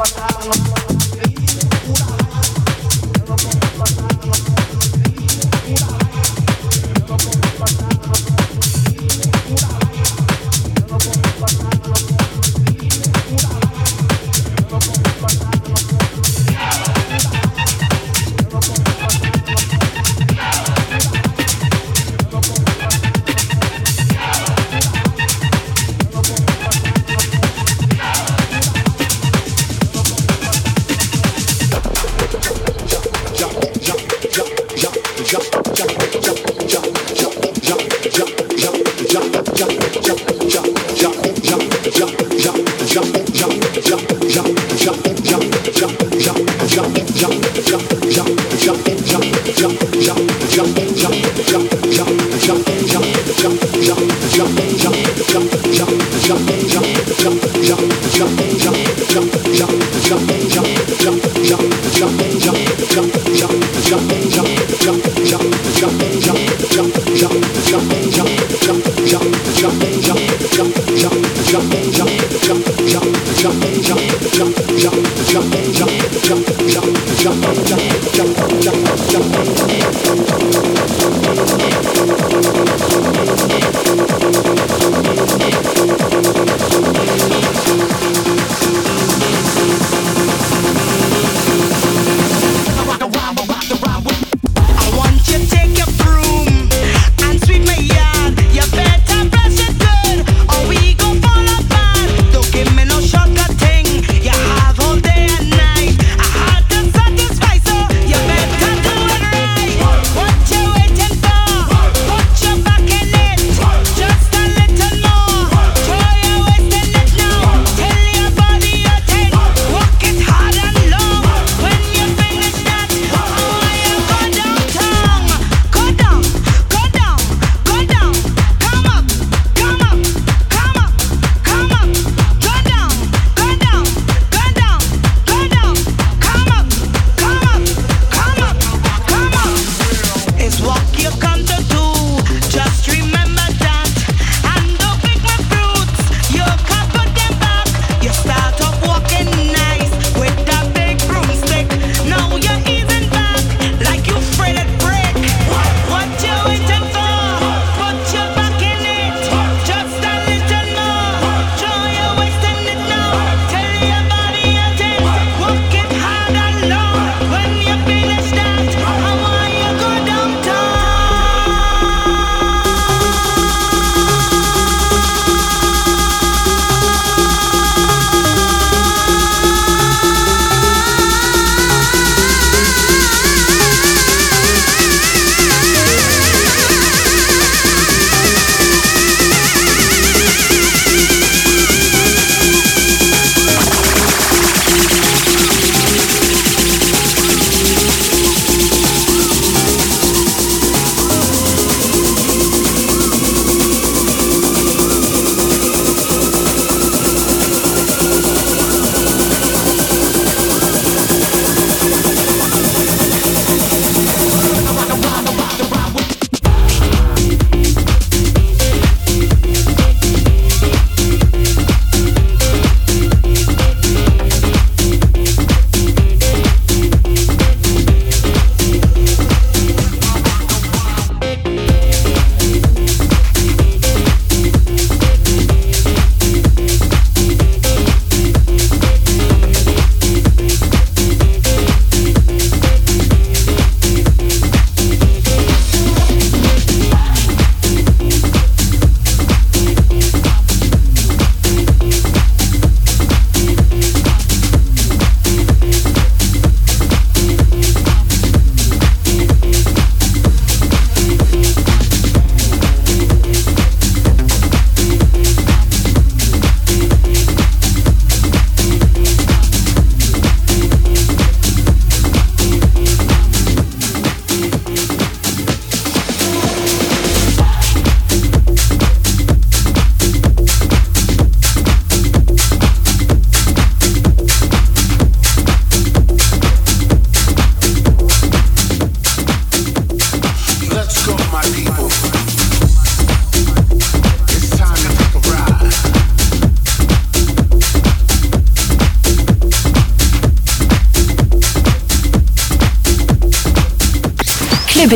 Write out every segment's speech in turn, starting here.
com a.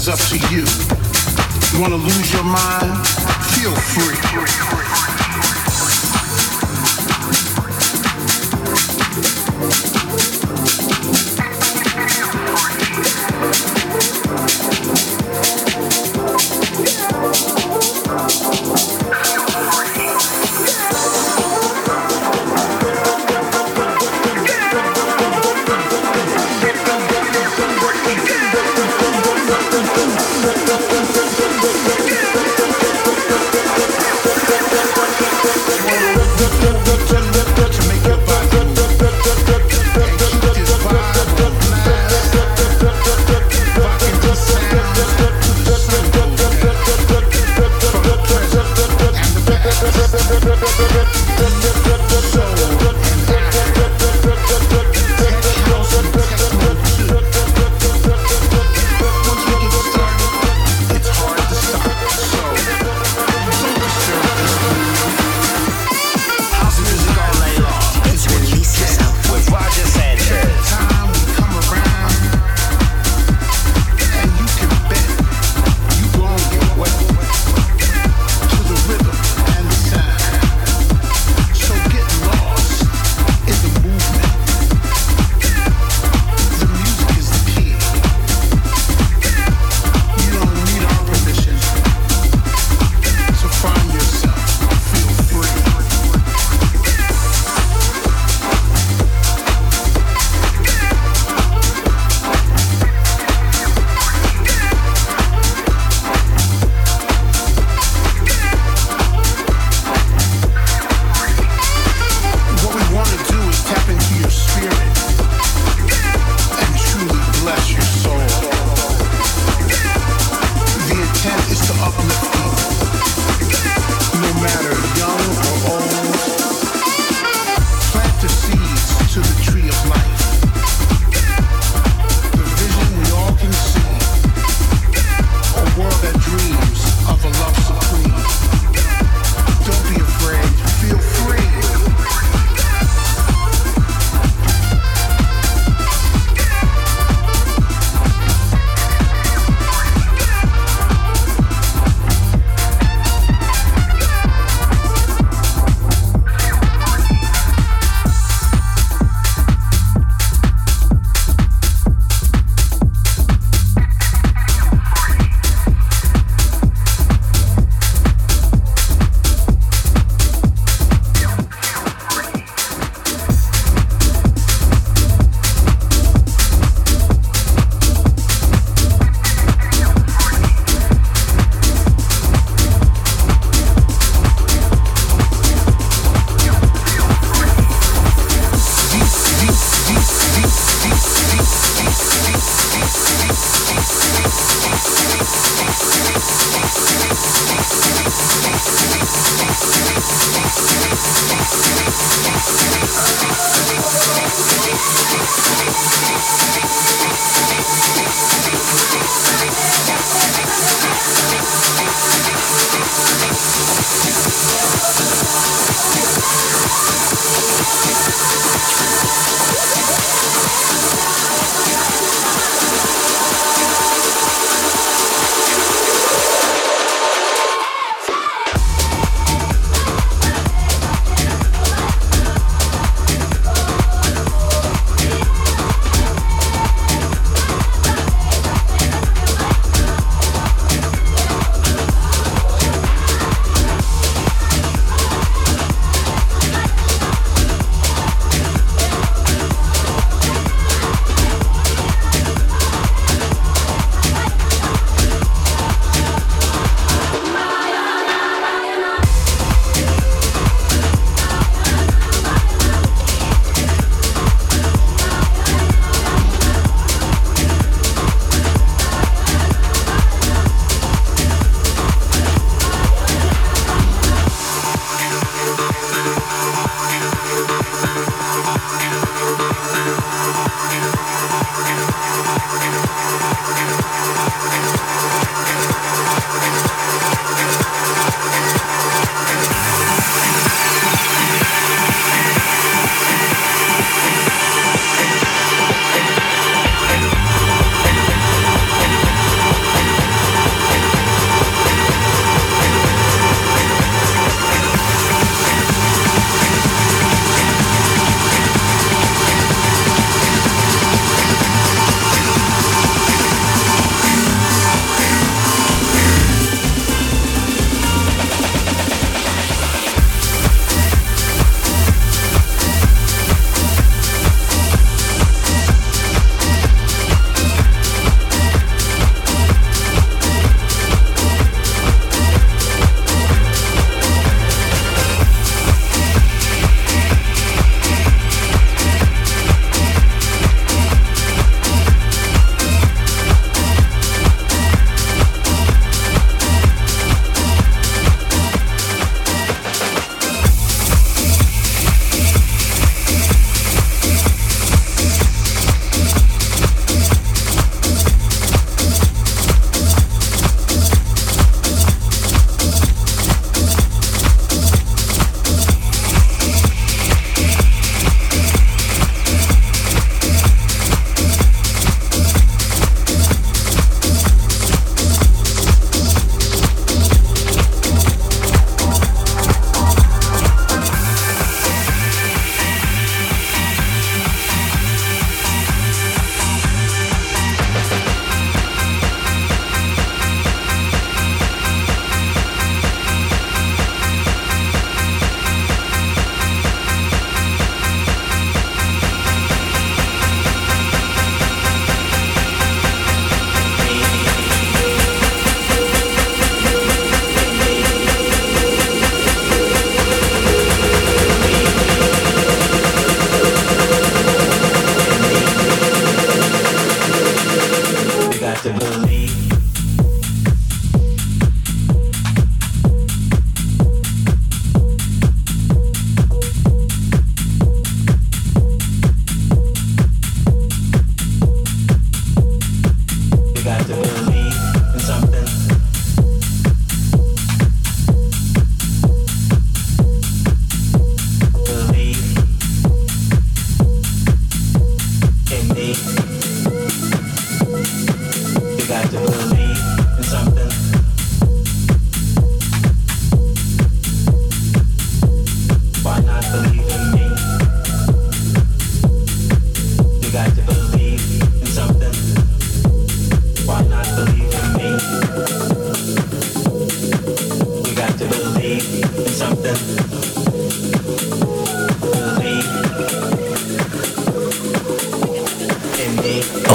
is up to you. You wanna lose your mind? Feel free.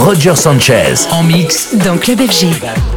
Roger Sanchez en mix dans Club FG.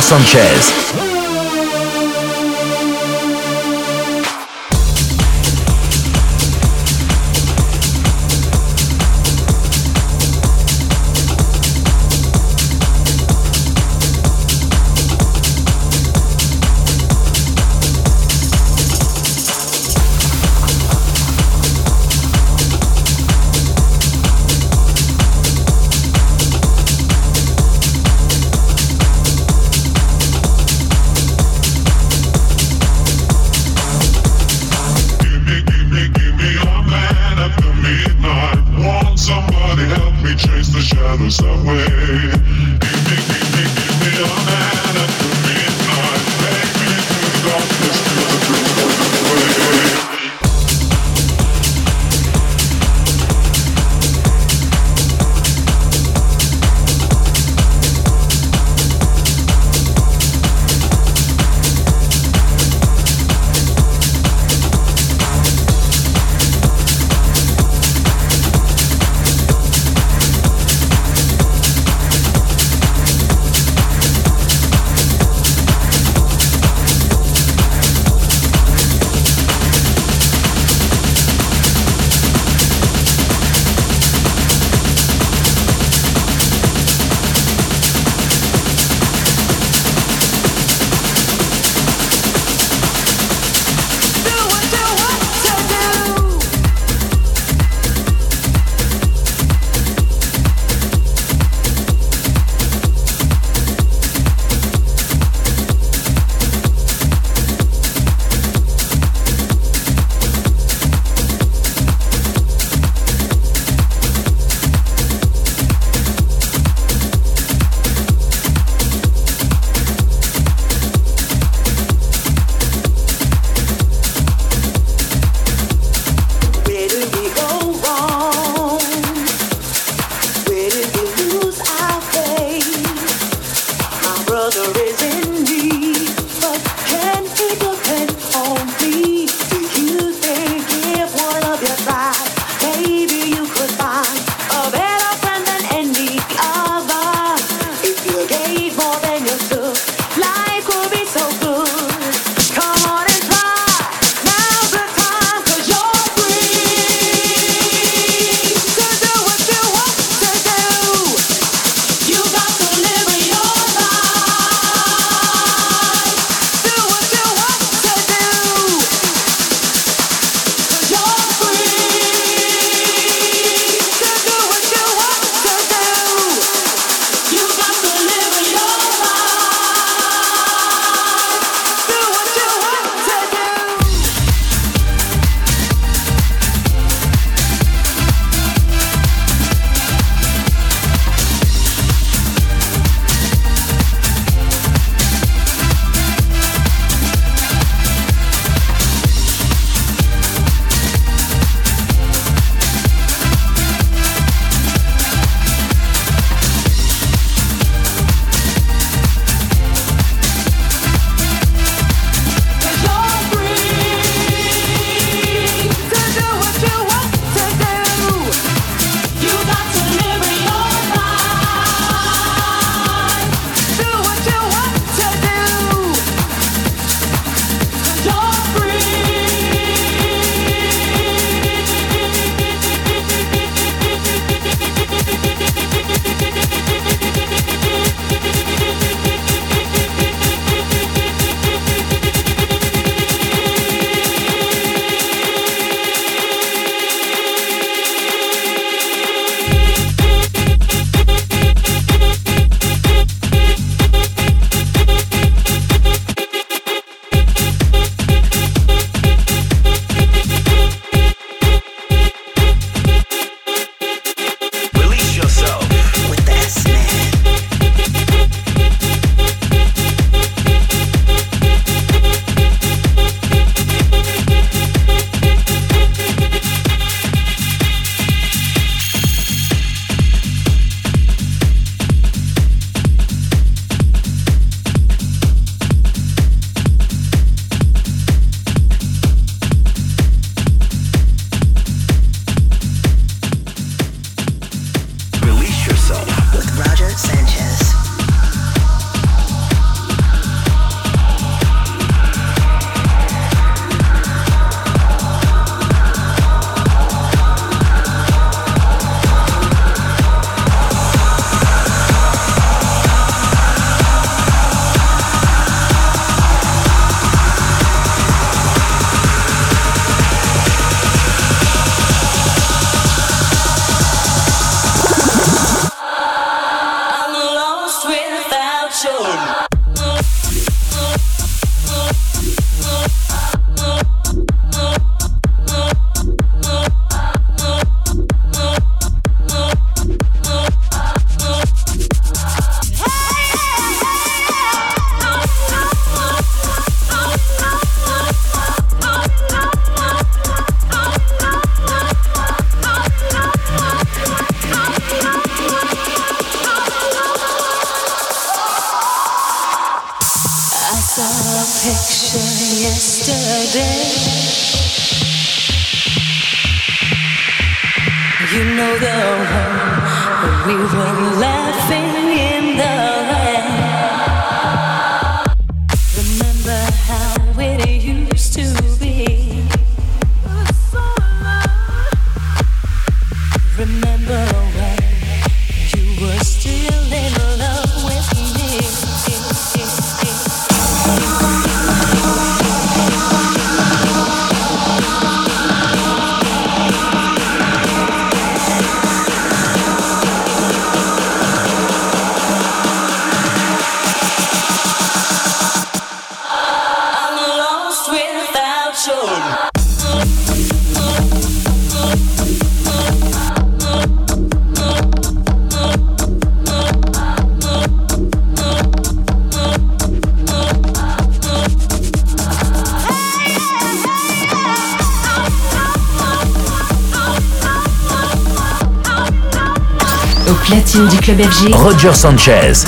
Sanchez. go home when we were laughing. platine du club FG, Roger Sanchez.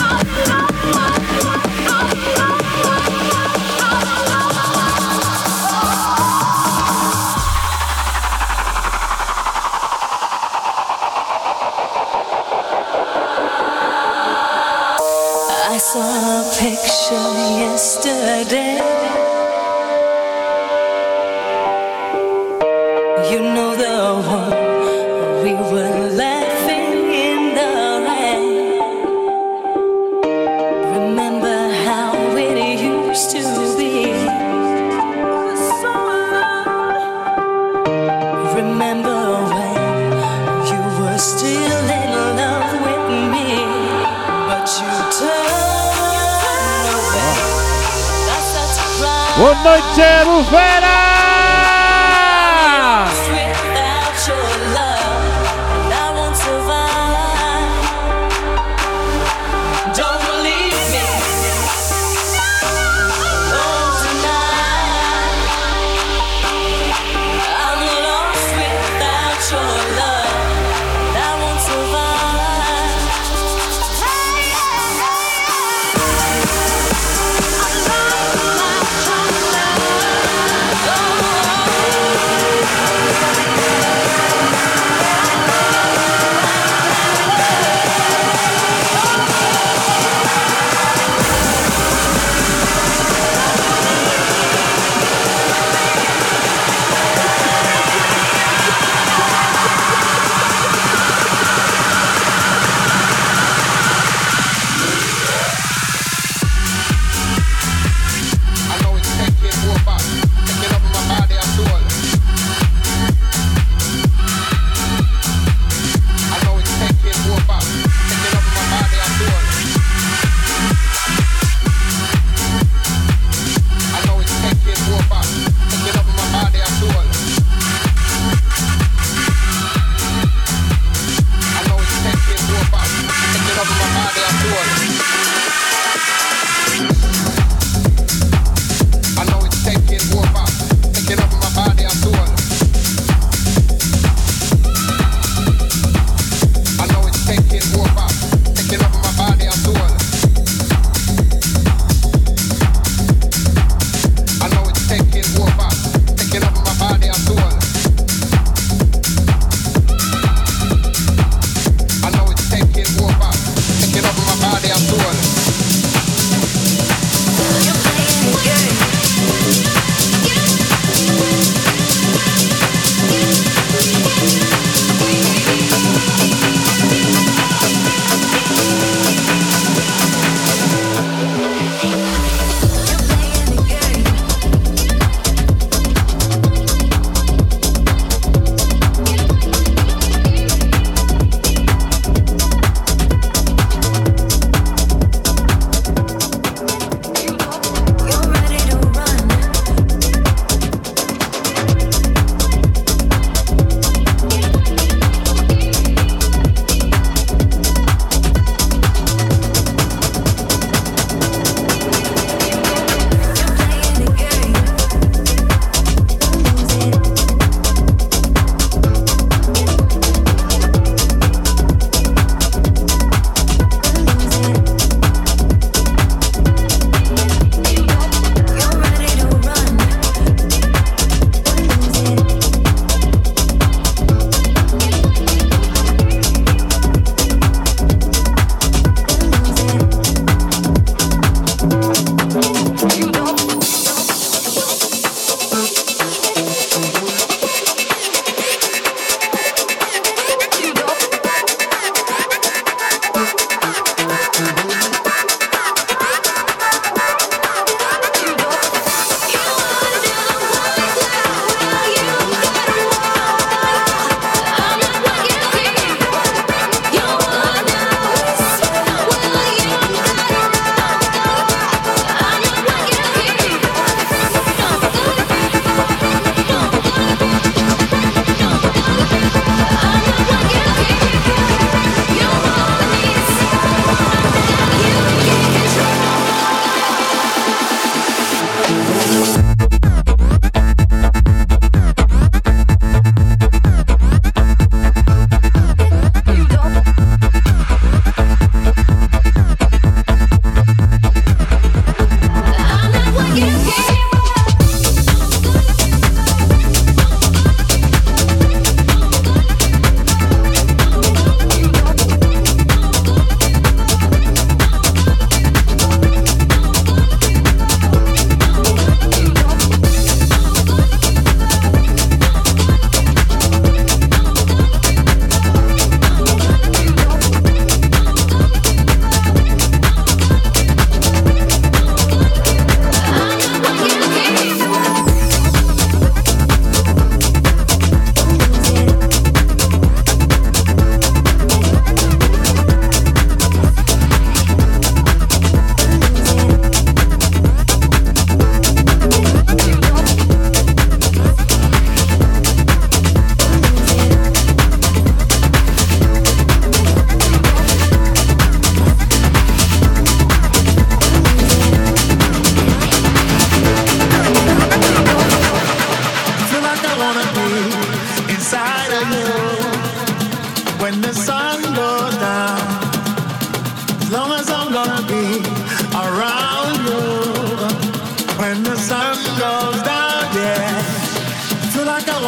Boa noite, Vera!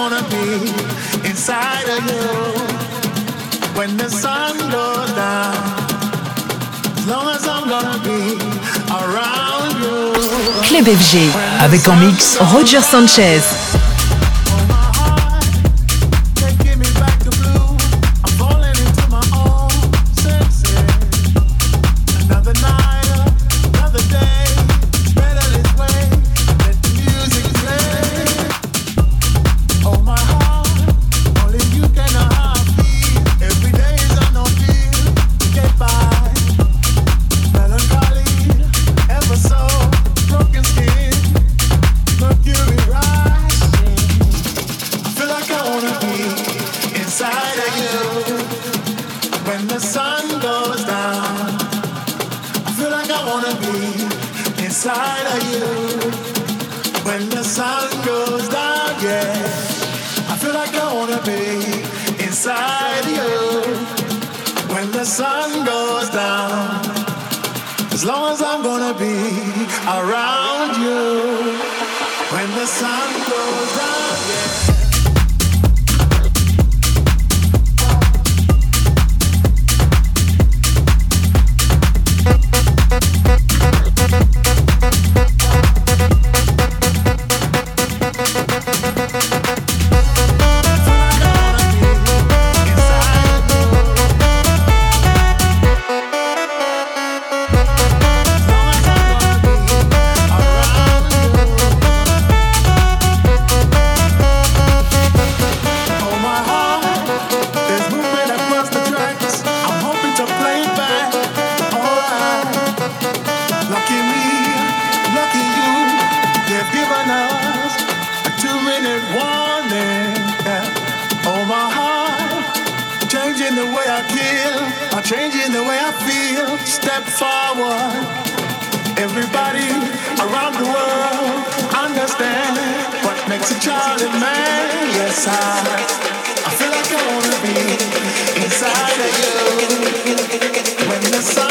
wanna be inside of you when the sun goes down. As long as I'm gonna be avec en mix Roger Sanchez. in the way I feel. Step forward. Everybody around the world understand what makes a Charlie man. Yes, I, I feel like I wanna be inside of you. When the sun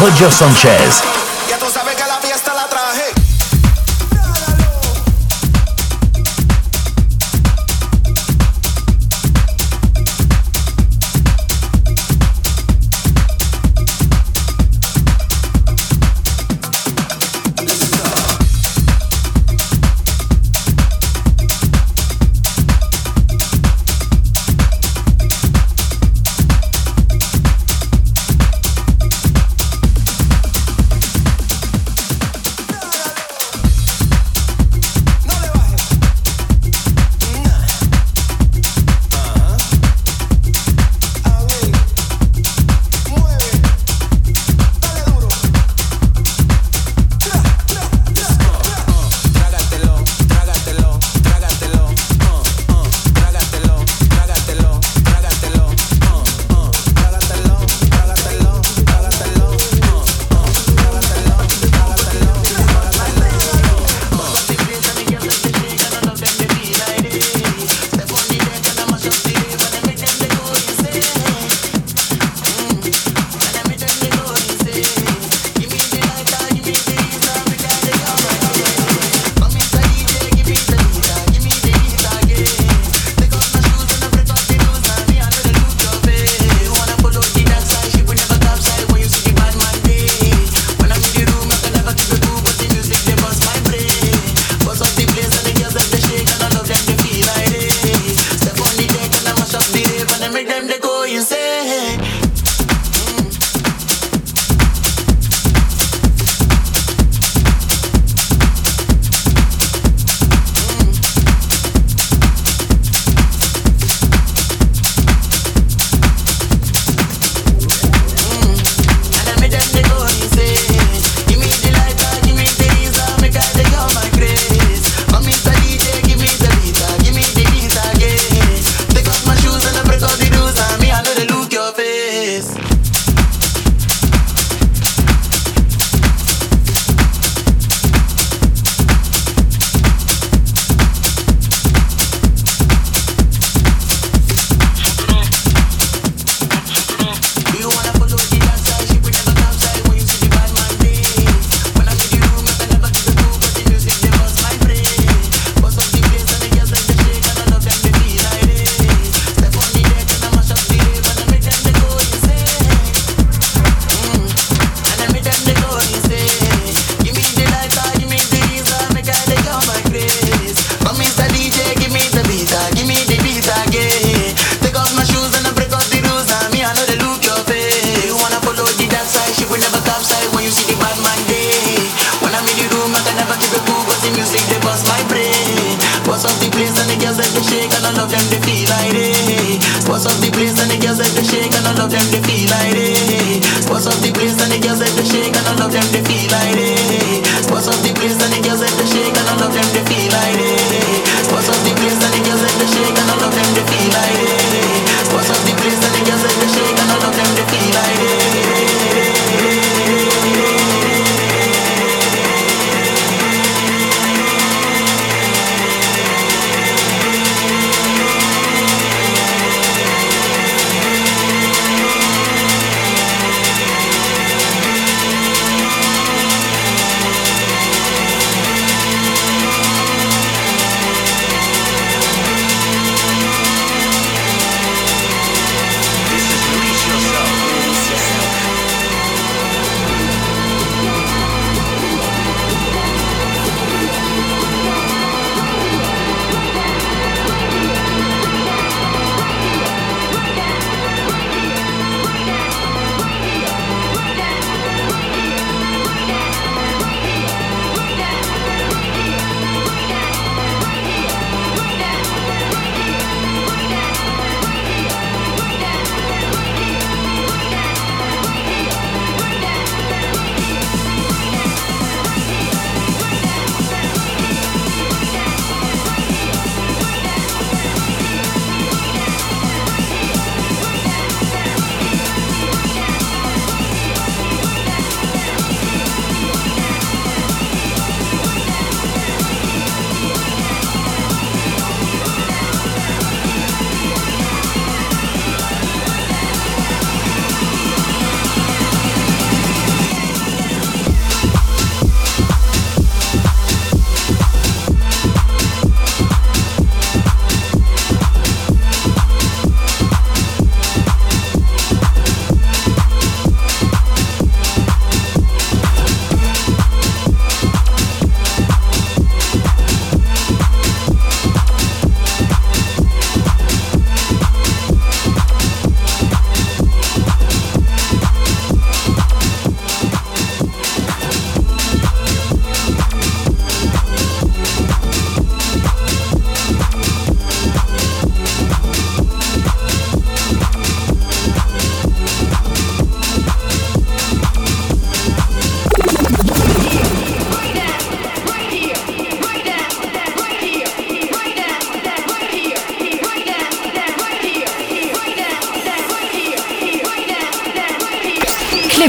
Roger Sanchez.